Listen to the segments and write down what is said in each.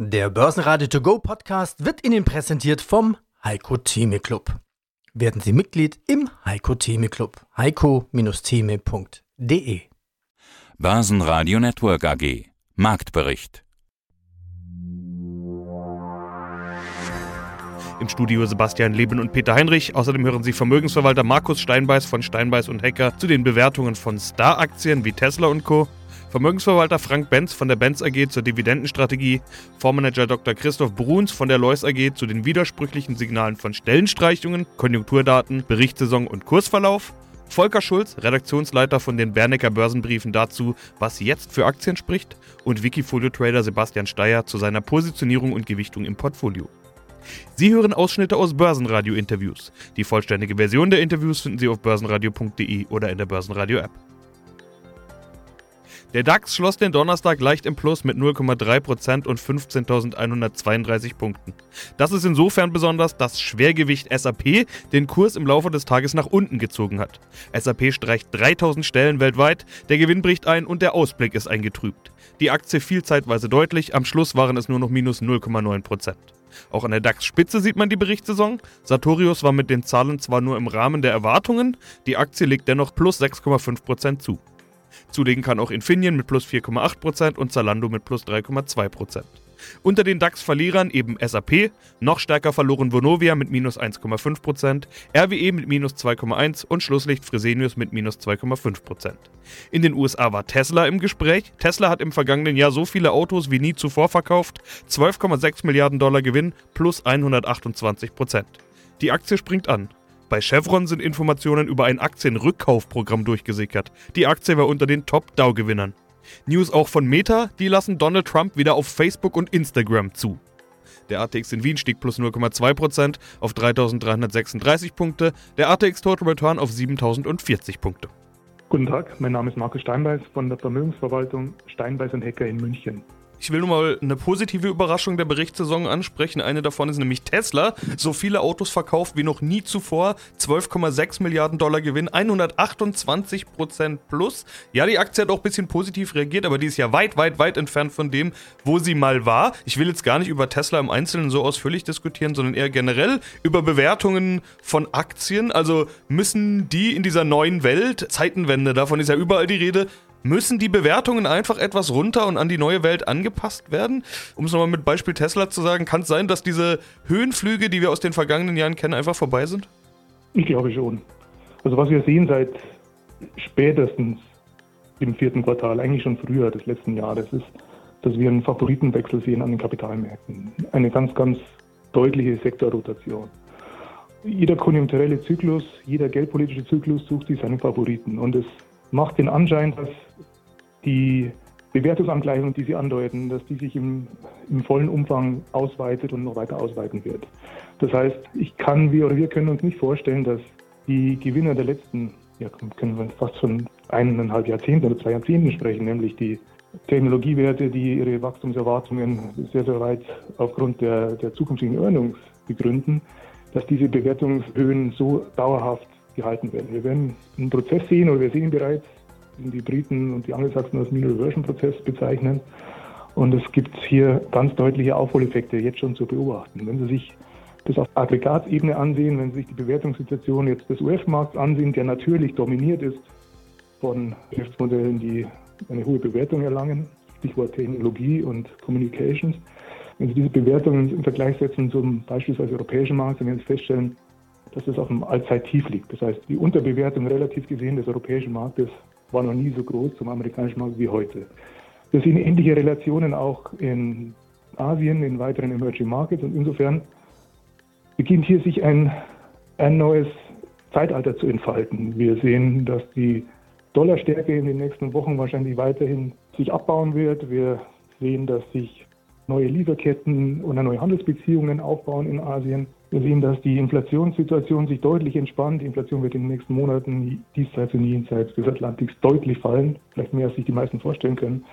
Der Börsenradio To Go Podcast wird Ihnen präsentiert vom Heiko Theme Club. Werden Sie Mitglied im Heiko Theme Club. heiko-theme.de Börsenradio Network AG Marktbericht Im Studio Sebastian Leben und Peter Heinrich. Außerdem hören Sie Vermögensverwalter Markus Steinbeiß von Steinbeiß und Hacker zu den Bewertungen von Star-Aktien wie Tesla und Co. Vermögensverwalter Frank Benz von der Benz AG zur Dividendenstrategie, Fondsmanager Dr. Christoph Bruns von der Lois AG zu den widersprüchlichen Signalen von Stellenstreichungen, Konjunkturdaten, Berichtssaison und Kursverlauf, Volker Schulz, Redaktionsleiter von den Bernecker Börsenbriefen dazu, was jetzt für Aktien spricht, und Wikifolio-Trader Sebastian Steyer zu seiner Positionierung und Gewichtung im Portfolio. Sie hören Ausschnitte aus Börsenradio-Interviews. Die vollständige Version der Interviews finden Sie auf börsenradio.de oder in der Börsenradio-App. Der DAX schloss den Donnerstag leicht im Plus mit 0,3% und 15.132 Punkten. Das ist insofern besonders, dass Schwergewicht SAP den Kurs im Laufe des Tages nach unten gezogen hat. SAP streicht 3000 Stellen weltweit, der Gewinn bricht ein und der Ausblick ist eingetrübt. Die Aktie fiel zeitweise deutlich, am Schluss waren es nur noch minus 0,9%. Auch an der DAX-Spitze sieht man die Berichtssaison. Sartorius war mit den Zahlen zwar nur im Rahmen der Erwartungen, die Aktie legt dennoch plus 6,5% zu. Zulegen kann auch Infineon mit plus 4,8% und Zalando mit plus 3,2%. Unter den DAX-Verlierern eben SAP, noch stärker verloren Vonovia mit minus 1,5%, RWE mit minus 2,1% und Schlusslicht Fresenius mit minus 2,5%. In den USA war Tesla im Gespräch. Tesla hat im vergangenen Jahr so viele Autos wie nie zuvor verkauft, 12,6 Milliarden Dollar Gewinn plus 128%. Die Aktie springt an. Bei Chevron sind Informationen über ein Aktienrückkaufprogramm durchgesickert. Die Aktie war unter den Top-Dow-Gewinnern. News auch von Meta, die lassen Donald Trump wieder auf Facebook und Instagram zu. Der ATX in Wien stieg plus 0,2% auf 3.336 Punkte, der ATX Total Return auf 7.040 Punkte. Guten Tag, mein Name ist Markus Steinbeiß von der Vermögensverwaltung Steinbeiß und Hecker in München. Ich will nur mal eine positive Überraschung der Berichtssaison ansprechen. Eine davon ist nämlich Tesla. So viele Autos verkauft wie noch nie zuvor. 12,6 Milliarden Dollar Gewinn, 128 Prozent plus. Ja, die Aktie hat auch ein bisschen positiv reagiert, aber die ist ja weit, weit, weit entfernt von dem, wo sie mal war. Ich will jetzt gar nicht über Tesla im Einzelnen so ausführlich diskutieren, sondern eher generell über Bewertungen von Aktien. Also müssen die in dieser neuen Welt, Zeitenwende, davon ist ja überall die Rede, Müssen die Bewertungen einfach etwas runter und an die neue Welt angepasst werden? Um es nochmal mit Beispiel Tesla zu sagen, kann es sein, dass diese Höhenflüge, die wir aus den vergangenen Jahren kennen, einfach vorbei sind? Ich glaube schon. Also was wir sehen seit spätestens im vierten Quartal, eigentlich schon früher des letzten Jahres, ist, dass wir einen Favoritenwechsel sehen an den Kapitalmärkten. Eine ganz, ganz deutliche Sektorrotation. Jeder konjunkturelle Zyklus, jeder geldpolitische Zyklus sucht sich seinen Favoriten. Und es macht den Anschein, dass die Bewertungsangleichung, die Sie andeuten, dass die sich im, im, vollen Umfang ausweitet und noch weiter ausweiten wird. Das heißt, ich kann, wir oder wir können uns nicht vorstellen, dass die Gewinner der letzten, ja, können wir fast von eineinhalb Jahrzehnten oder zwei Jahrzehnten sprechen, nämlich die Technologiewerte, die ihre Wachstumserwartungen sehr, sehr weit aufgrund der, der zukünftigen Earnings begründen, dass diese Bewertungshöhen so dauerhaft gehalten werden. Wir werden einen Prozess sehen, oder wir sehen ihn bereits, den die Briten und die Angelsachsen als Mean Reversion Prozess bezeichnen. Und es gibt hier ganz deutliche Aufholeffekte jetzt schon zu beobachten. Wenn Sie sich das auf Aggregatsebene ansehen, wenn Sie sich die Bewertungssituation jetzt des US-Markts ansehen, der natürlich dominiert ist von Geschäftsmodellen, die eine hohe Bewertung erlangen, Stichwort Technologie und Communications. Wenn Sie diese Bewertungen im Vergleich setzen zum beispielsweise europäischen Markt, dann werden Sie feststellen, dass es auf einem Allzeittief liegt. Das heißt, die Unterbewertung relativ gesehen des europäischen Marktes war noch nie so groß zum amerikanischen Markt wie heute. Wir sehen ähnliche Relationen auch in Asien, in weiteren Emerging Markets und insofern beginnt hier sich ein, ein neues Zeitalter zu entfalten. Wir sehen, dass die Dollarstärke in den nächsten Wochen wahrscheinlich weiterhin sich abbauen wird. Wir sehen, dass sich neue Lieferketten oder neue Handelsbeziehungen aufbauen in Asien. Wir sehen, dass die Inflationssituation sich deutlich entspannt. Die Inflation wird in den nächsten Monaten diesseits und jenseits des Atlantiks deutlich fallen, vielleicht mehr als sich die meisten vorstellen können.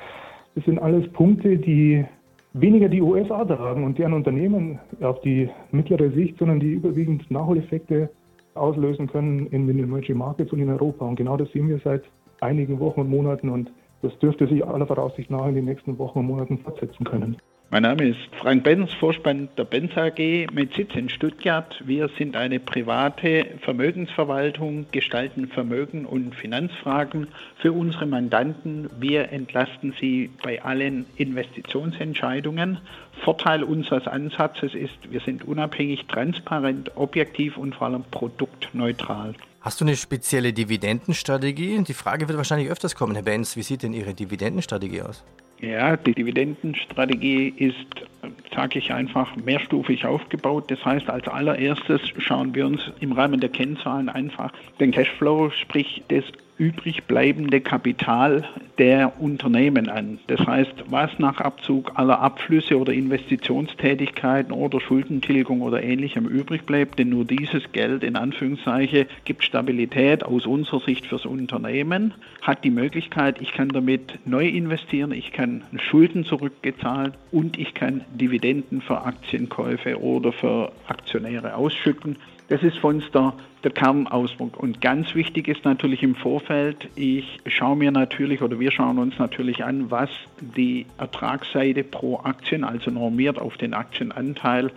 Das sind alles Punkte, die weniger die USA tragen und deren Unternehmen auf die mittlere Sicht, sondern die überwiegend Nachholeffekte auslösen können in den Emerging Markets und in Europa. Und genau das sehen wir seit einigen Wochen und Monaten und das dürfte sich aller Voraussicht nach in den nächsten Wochen und Monaten fortsetzen können. Mein Name ist Frank Benz, Vorstand der Benz AG mit Sitz in Stuttgart. Wir sind eine private Vermögensverwaltung, gestalten Vermögen und Finanzfragen für unsere Mandanten. Wir entlasten sie bei allen Investitionsentscheidungen. Vorteil unseres Ansatzes ist, wir sind unabhängig, transparent, objektiv und vor allem produktneutral. Hast du eine spezielle Dividendenstrategie? Die Frage wird wahrscheinlich öfters kommen, Herr Benz. Wie sieht denn Ihre Dividendenstrategie aus? Ja, die Dividendenstrategie ist, sage ich einfach, mehrstufig aufgebaut. Das heißt, als allererstes schauen wir uns im Rahmen der Kennzahlen einfach den Cashflow, sprich das übrig bleibende Kapital der Unternehmen an. Das heißt, was nach Abzug aller Abflüsse oder Investitionstätigkeiten oder Schuldentilgung oder ähnlichem übrig bleibt, denn nur dieses Geld in Anführungszeichen gibt Stabilität aus unserer Sicht fürs Unternehmen, hat die Möglichkeit, ich kann damit neu investieren, ich kann Schulden zurückgezahlt und ich kann Dividenden für Aktienkäufe oder für Aktionäre ausschütten. Das ist für uns der, der Kernausdruck. Und ganz wichtig ist natürlich im Vorfeld, ich schaue mir natürlich oder wir schauen uns natürlich an, was die Ertragsseite pro Aktien, also normiert auf den Aktienanteil,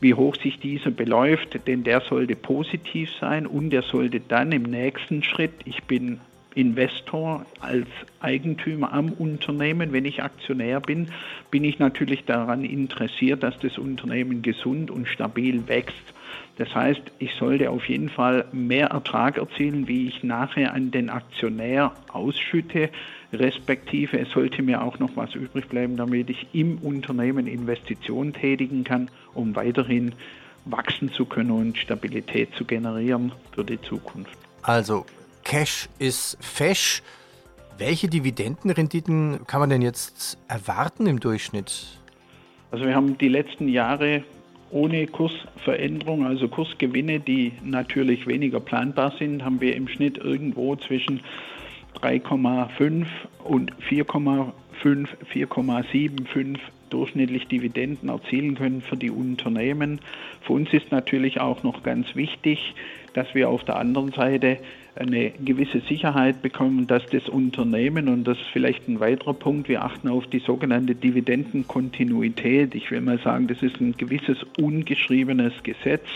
wie hoch sich dieser beläuft, denn der sollte positiv sein und der sollte dann im nächsten Schritt, ich bin Investor, als Eigentümer am Unternehmen, wenn ich Aktionär bin, bin ich natürlich daran interessiert, dass das Unternehmen gesund und stabil wächst. Das heißt, ich sollte auf jeden Fall mehr Ertrag erzielen, wie ich nachher an den Aktionär ausschütte, respektive es sollte mir auch noch was übrig bleiben, damit ich im Unternehmen Investitionen tätigen kann, um weiterhin wachsen zu können und Stabilität zu generieren für die Zukunft. Also Cash ist fesch. Welche Dividendenrenditen kann man denn jetzt erwarten im Durchschnitt? Also wir haben die letzten Jahre ohne Kursveränderung, also Kursgewinne, die natürlich weniger planbar sind, haben wir im Schnitt irgendwo zwischen 3,5 und 4,5, 4,75 durchschnittlich Dividenden erzielen können für die Unternehmen. Für uns ist natürlich auch noch ganz wichtig, dass wir auf der anderen Seite eine gewisse Sicherheit bekommen, dass das Unternehmen, und das ist vielleicht ein weiterer Punkt, wir achten auf die sogenannte Dividendenkontinuität. Ich will mal sagen, das ist ein gewisses ungeschriebenes Gesetz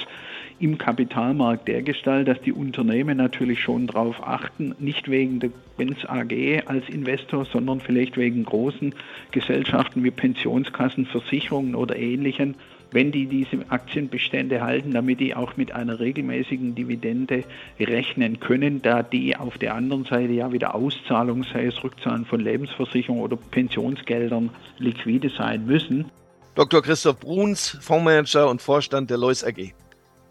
im Kapitalmarkt der Gestalt, dass die Unternehmen natürlich schon darauf achten, nicht wegen der Benz AG als Investor, sondern vielleicht wegen großen Gesellschaften wie Pensionskassen, Versicherungen oder ähnlichen, wenn die diese Aktienbestände halten, damit die auch mit einer regelmäßigen Dividende rechnen können, da die auf der anderen Seite ja wieder Auszahlung, sei es Rückzahlen von Lebensversicherung oder Pensionsgeldern, liquide sein müssen. Dr. Christoph Bruns, Fondsmanager und Vorstand der Lois AG.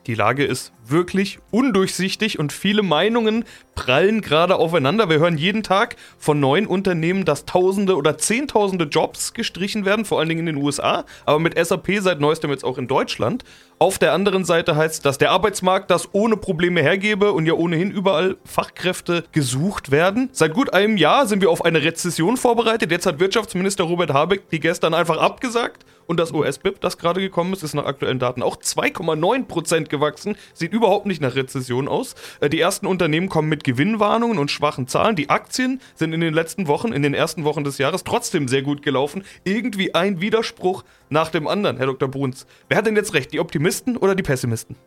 Die Lage ist wirklich undurchsichtig und viele Meinungen prallen gerade aufeinander. Wir hören jeden Tag von neuen Unternehmen, dass Tausende oder Zehntausende Jobs gestrichen werden, vor allen Dingen in den USA, aber mit SAP seit neuestem jetzt auch in Deutschland. Auf der anderen Seite heißt, dass der Arbeitsmarkt das ohne Probleme hergebe und ja ohnehin überall Fachkräfte gesucht werden. Seit gut einem Jahr sind wir auf eine Rezession vorbereitet. Jetzt hat Wirtschaftsminister Robert Habeck die gestern einfach abgesagt und das US-BIP, das gerade gekommen ist, ist nach aktuellen Daten auch 2,9% gewachsen. Sieht überhaupt nicht nach Rezession aus. Äh, die ersten Unternehmen kommen mit Gewinnwarnungen und schwachen Zahlen. Die Aktien sind in den letzten Wochen, in den ersten Wochen des Jahres trotzdem sehr gut gelaufen. Irgendwie ein Widerspruch nach dem anderen, Herr Dr. Bruns. Wer hat denn jetzt recht, die Optimisten oder die Pessimisten?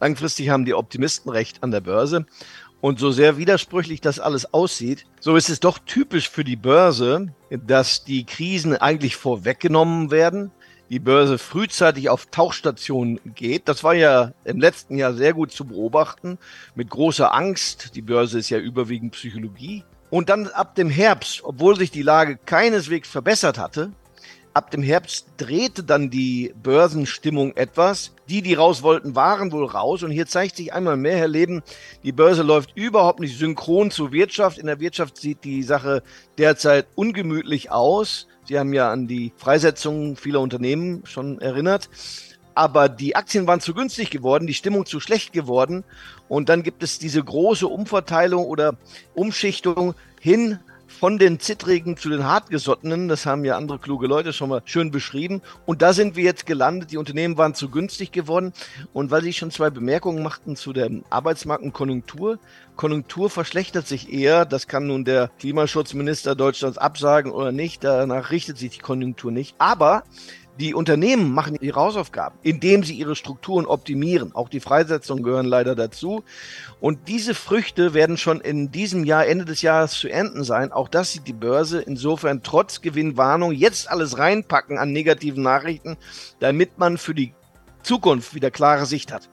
Langfristig haben die Optimisten recht an der Börse. Und so sehr widersprüchlich das alles aussieht, so ist es doch typisch für die Börse, dass die Krisen eigentlich vorweggenommen werden die Börse frühzeitig auf Tauchstationen geht. Das war ja im letzten Jahr sehr gut zu beobachten, mit großer Angst. Die Börse ist ja überwiegend Psychologie. Und dann ab dem Herbst, obwohl sich die Lage keineswegs verbessert hatte, ab dem Herbst drehte dann die Börsenstimmung etwas. Die, die raus wollten, waren wohl raus. Und hier zeigt sich einmal mehr, Herr Leben, die Börse läuft überhaupt nicht synchron zur Wirtschaft. In der Wirtschaft sieht die Sache derzeit ungemütlich aus. Sie haben ja an die Freisetzung vieler Unternehmen schon erinnert. Aber die Aktien waren zu günstig geworden, die Stimmung zu schlecht geworden. Und dann gibt es diese große Umverteilung oder Umschichtung hin von den Zittrigen zu den Hartgesottenen. Das haben ja andere kluge Leute schon mal schön beschrieben. Und da sind wir jetzt gelandet. Die Unternehmen waren zu günstig geworden. Und weil Sie schon zwei Bemerkungen machten zu der Arbeitsmarkt. Konjunktur verschlechtert sich eher. Das kann nun der Klimaschutzminister Deutschlands absagen oder nicht. Danach richtet sich die Konjunktur nicht. Aber Die Unternehmen machen ihre Hausaufgaben, indem sie ihre Strukturen optimieren. Auch die Freisetzungen gehören leider dazu. Und diese Früchte werden schon in diesem Jahr, Ende des Jahres zu ernten sein. Auch das sieht die Börse insofern trotz Gewinnwarnung jetzt alles reinpacken an negativen Nachrichten, damit man für die Zukunft wieder klare Sicht hat.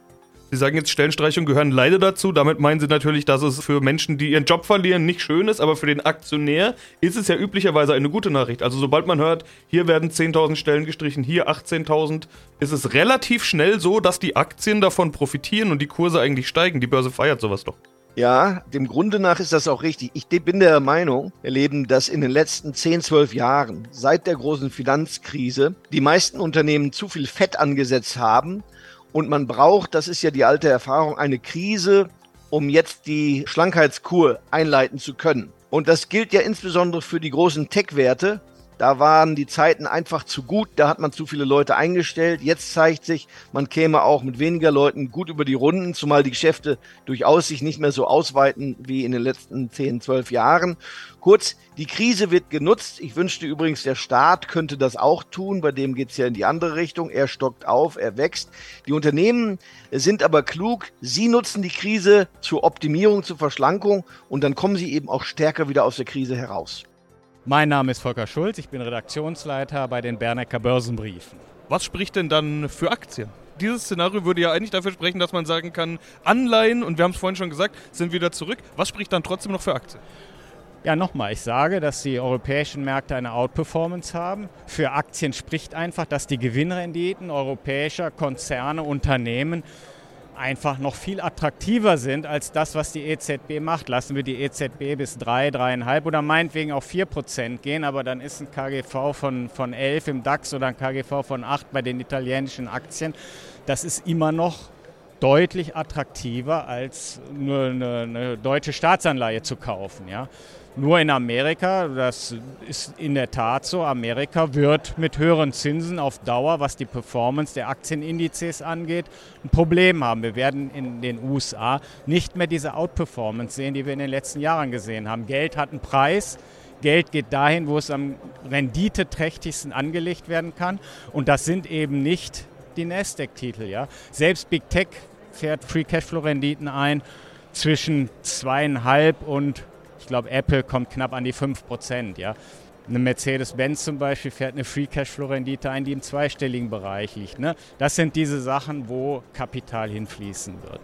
Sie sagen jetzt, Stellenstreichungen gehören leider dazu. Damit meinen Sie natürlich, dass es für Menschen, die ihren Job verlieren, nicht schön ist. Aber für den Aktionär ist es ja üblicherweise eine gute Nachricht. Also sobald man hört, hier werden 10.000 Stellen gestrichen, hier 18.000, ist es relativ schnell so, dass die Aktien davon profitieren und die Kurse eigentlich steigen. Die Börse feiert sowas doch. Ja, dem Grunde nach ist das auch richtig. Ich bin der Meinung, erleben, dass in den letzten 10, 12 Jahren, seit der großen Finanzkrise, die meisten Unternehmen zu viel Fett angesetzt haben und man braucht, das ist ja die alte Erfahrung, eine Krise, um jetzt die Schlankheitskur einleiten zu können. Und das gilt ja insbesondere für die großen Tech-Werte, da waren die Zeiten einfach zu gut, da hat man zu viele Leute eingestellt. Jetzt zeigt sich, man käme auch mit weniger Leuten gut über die Runden, zumal die Geschäfte durchaus sich nicht mehr so ausweiten wie in den letzten 10, 12 Jahren. Kurz, die Krise wird genutzt. Ich wünschte übrigens, der Staat könnte das auch tun. Bei dem geht es ja in die andere Richtung. Er stockt auf, er wächst. Die Unternehmen sind aber klug. Sie nutzen die Krise zur Optimierung, zur Verschlankung und dann kommen sie eben auch stärker wieder aus der Krise heraus. Mein Name ist Volker Schulz, ich bin Redaktionsleiter bei den Bernecker Börsenbriefen. Was spricht denn dann für Aktien? Dieses Szenario würde ja eigentlich dafür sprechen, dass man sagen kann, Anleihen, und wir haben es vorhin schon gesagt, sind wieder zurück. Was spricht dann trotzdem noch für Aktien? Ja, nochmal, ich sage, dass die europäischen Märkte eine Outperformance haben. Für Aktien spricht einfach, dass die Gewinnrenditen europäischer Konzerne, Unternehmen einfach noch viel attraktiver sind als das, was die EZB macht. Lassen wir die EZB bis 3, 3,5 oder meinetwegen auf 4 Prozent gehen, aber dann ist ein KGV von, von 11 im DAX oder ein KGV von 8 bei den italienischen Aktien. Das ist immer noch deutlich attraktiver als nur eine, eine deutsche Staatsanleihe zu kaufen. Ja. Nur in Amerika, das ist in der Tat so, Amerika wird mit höheren Zinsen auf Dauer, was die Performance der Aktienindizes angeht, ein Problem haben. Wir werden in den USA nicht mehr diese Outperformance sehen, die wir in den letzten Jahren gesehen haben. Geld hat einen Preis. Geld geht dahin, wo es am renditeträchtigsten angelegt werden kann. Und das sind eben nicht die Nasdaq-Titel. Ja? Selbst Big Tech fährt Free Cashflow-Renditen ein zwischen zweieinhalb und ich glaube, Apple kommt knapp an die 5%. Ja. Eine Mercedes-Benz zum Beispiel fährt eine Free Cashflow-Rendite ein, die im zweistelligen Bereich liegt. Ne? Das sind diese Sachen, wo Kapital hinfließen wird.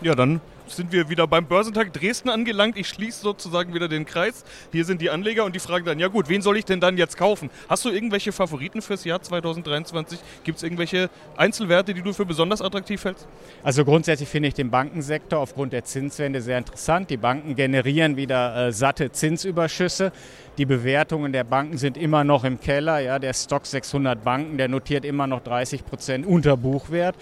Ja, dann sind wir wieder beim Börsentag Dresden angelangt. Ich schließe sozusagen wieder den Kreis. Hier sind die Anleger und die fragen dann, ja gut, wen soll ich denn dann jetzt kaufen? Hast du irgendwelche Favoriten fürs Jahr 2023? Gibt es irgendwelche Einzelwerte, die du für besonders attraktiv hältst? Also grundsätzlich finde ich den Bankensektor aufgrund der Zinswende sehr interessant. Die Banken generieren wieder äh, satte Zinsüberschüsse. Die Bewertungen der Banken sind immer noch im Keller. Ja, der Stock 600 Banken, der notiert immer noch 30 Prozent unter Buchwert.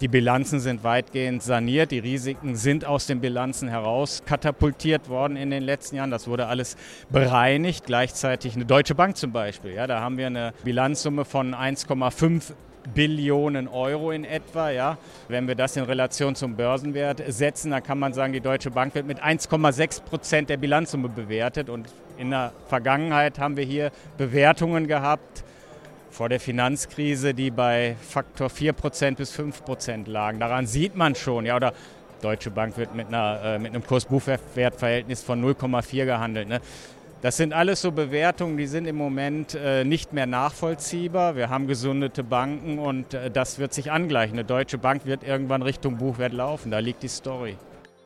Die Bilanzen sind weitgehend saniert, die Risiken sind aus den Bilanzen heraus katapultiert worden in den letzten Jahren. Das wurde alles bereinigt. Gleichzeitig eine Deutsche Bank zum Beispiel. Ja, da haben wir eine Bilanzsumme von 1,5 Billionen Euro in etwa. Ja. Wenn wir das in Relation zum Börsenwert setzen, dann kann man sagen, die Deutsche Bank wird mit 1,6 Prozent der Bilanzsumme bewertet. Und in der Vergangenheit haben wir hier Bewertungen gehabt, vor der Finanzkrise, die bei Faktor 4% bis 5% lagen. Daran sieht man schon, ja, oder Deutsche Bank wird mit, einer, äh, mit einem Kurs-Buchwertverhältnis von 0,4 gehandelt. Ne? Das sind alles so Bewertungen, die sind im Moment äh, nicht mehr nachvollziehbar. Wir haben gesundete Banken und äh, das wird sich angleichen. Eine Deutsche Bank wird irgendwann Richtung Buchwert laufen. Da liegt die Story.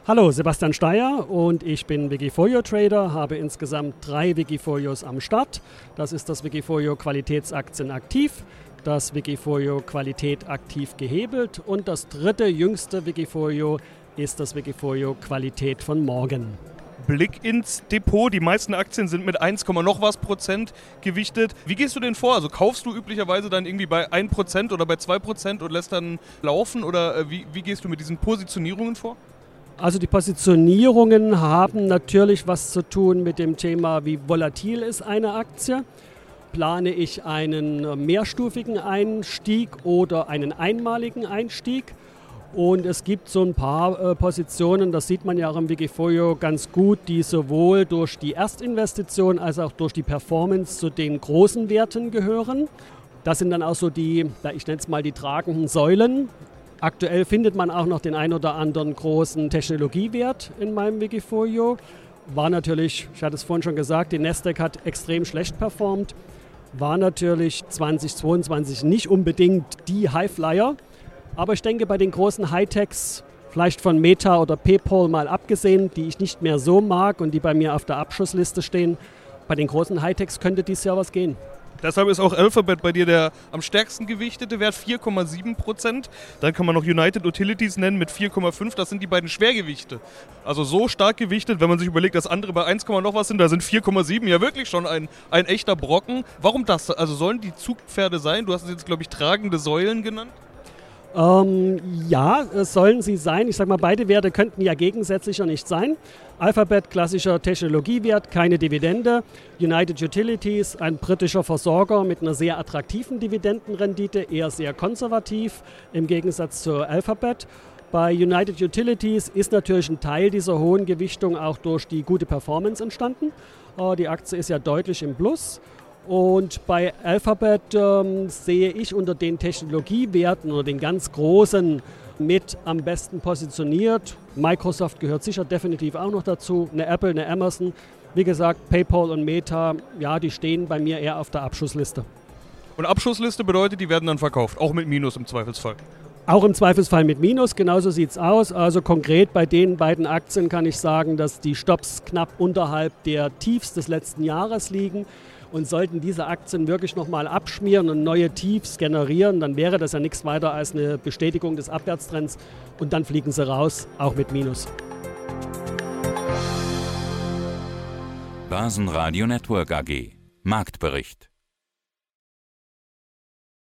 Hallo, Sebastian Steyer und ich bin Wikifolio Trader, habe insgesamt drei Wikifolios am Start. Das ist das Wikifolio Qualitätsaktien aktiv, das Wikifolio Qualität aktiv gehebelt und das dritte jüngste Wikifolio ist das Wikifolio Qualität von morgen. Blick ins Depot. Die meisten Aktien sind mit 1, noch was Prozent gewichtet. Wie gehst du denn vor? Also kaufst du üblicherweise dann irgendwie bei 1 Prozent oder bei 2 Prozent und lässt dann laufen? Oder äh, wie, wie gehst du mit diesen Positionierungen vor? Also die Positionierungen haben natürlich was zu tun mit dem Thema, wie volatil ist eine Aktie. Plane ich einen mehrstufigen Einstieg oder einen einmaligen Einstieg? Und es gibt so ein paar äh, Positionen, das sieht man ja auch im Wikifolio ganz gut, die sowohl durch die Erstinvestition als auch durch die Performance zu den großen Werten gehören. Das sind dann auch so die, ich nenne es mal die tragenden Säulen. Aktuell findet man auch noch den ein oder anderen großen Technologiewert in meinem Wikifolio. War natürlich, ich hatte es vorhin schon gesagt, die Nasdaq hat extrem schlecht performt. War natürlich 2022 nicht unbedingt die Highflyer. Aber ich denke, bei den großen Hightechs, vielleicht von Meta oder PayPal mal abgesehen, die ich nicht mehr so mag und die bei mir auf der Abschussliste stehen, bei den großen Hightechs könnte dies Jahr was gehen. Deshalb ist auch Alphabet bei dir der am stärksten gewichtete Wert, 4,7 Prozent. Dann kann man noch United Utilities nennen mit 4,5. Das sind die beiden Schwergewichte. Also so stark gewichtet, wenn man sich überlegt, dass andere bei 1, noch was sind, da sind 4,7 ja wirklich schon ein, ein echter Brocken. Warum das? Also sollen die Zugpferde sein? Du hast es jetzt, glaube ich, tragende Säulen genannt. Ähm, ja, sollen sie sein. Ich sage mal, beide Werte könnten ja gegensätzlicher nicht sein. Alphabet, klassischer Technologiewert, keine Dividende. United Utilities, ein britischer Versorger mit einer sehr attraktiven Dividendenrendite, eher sehr konservativ im Gegensatz zu Alphabet. Bei United Utilities ist natürlich ein Teil dieser hohen Gewichtung auch durch die gute Performance entstanden. Äh, die Aktie ist ja deutlich im Plus. Und bei Alphabet ähm, sehe ich unter den Technologiewerten oder den ganz großen mit am besten positioniert. Microsoft gehört sicher definitiv auch noch dazu, eine Apple, eine Amazon. Wie gesagt, PayPal und Meta, ja, die stehen bei mir eher auf der Abschussliste. Und Abschussliste bedeutet, die werden dann verkauft, auch mit Minus im Zweifelsfall. Auch im Zweifelsfall mit Minus, genauso sieht es aus. Also konkret bei den beiden Aktien kann ich sagen, dass die Stops knapp unterhalb der Tiefs des letzten Jahres liegen. Und sollten diese Aktien wirklich nochmal abschmieren und neue Tiefs generieren, dann wäre das ja nichts weiter als eine Bestätigung des Abwärtstrends und dann fliegen sie raus, auch mit Minus. Börsenradio Network AG Marktbericht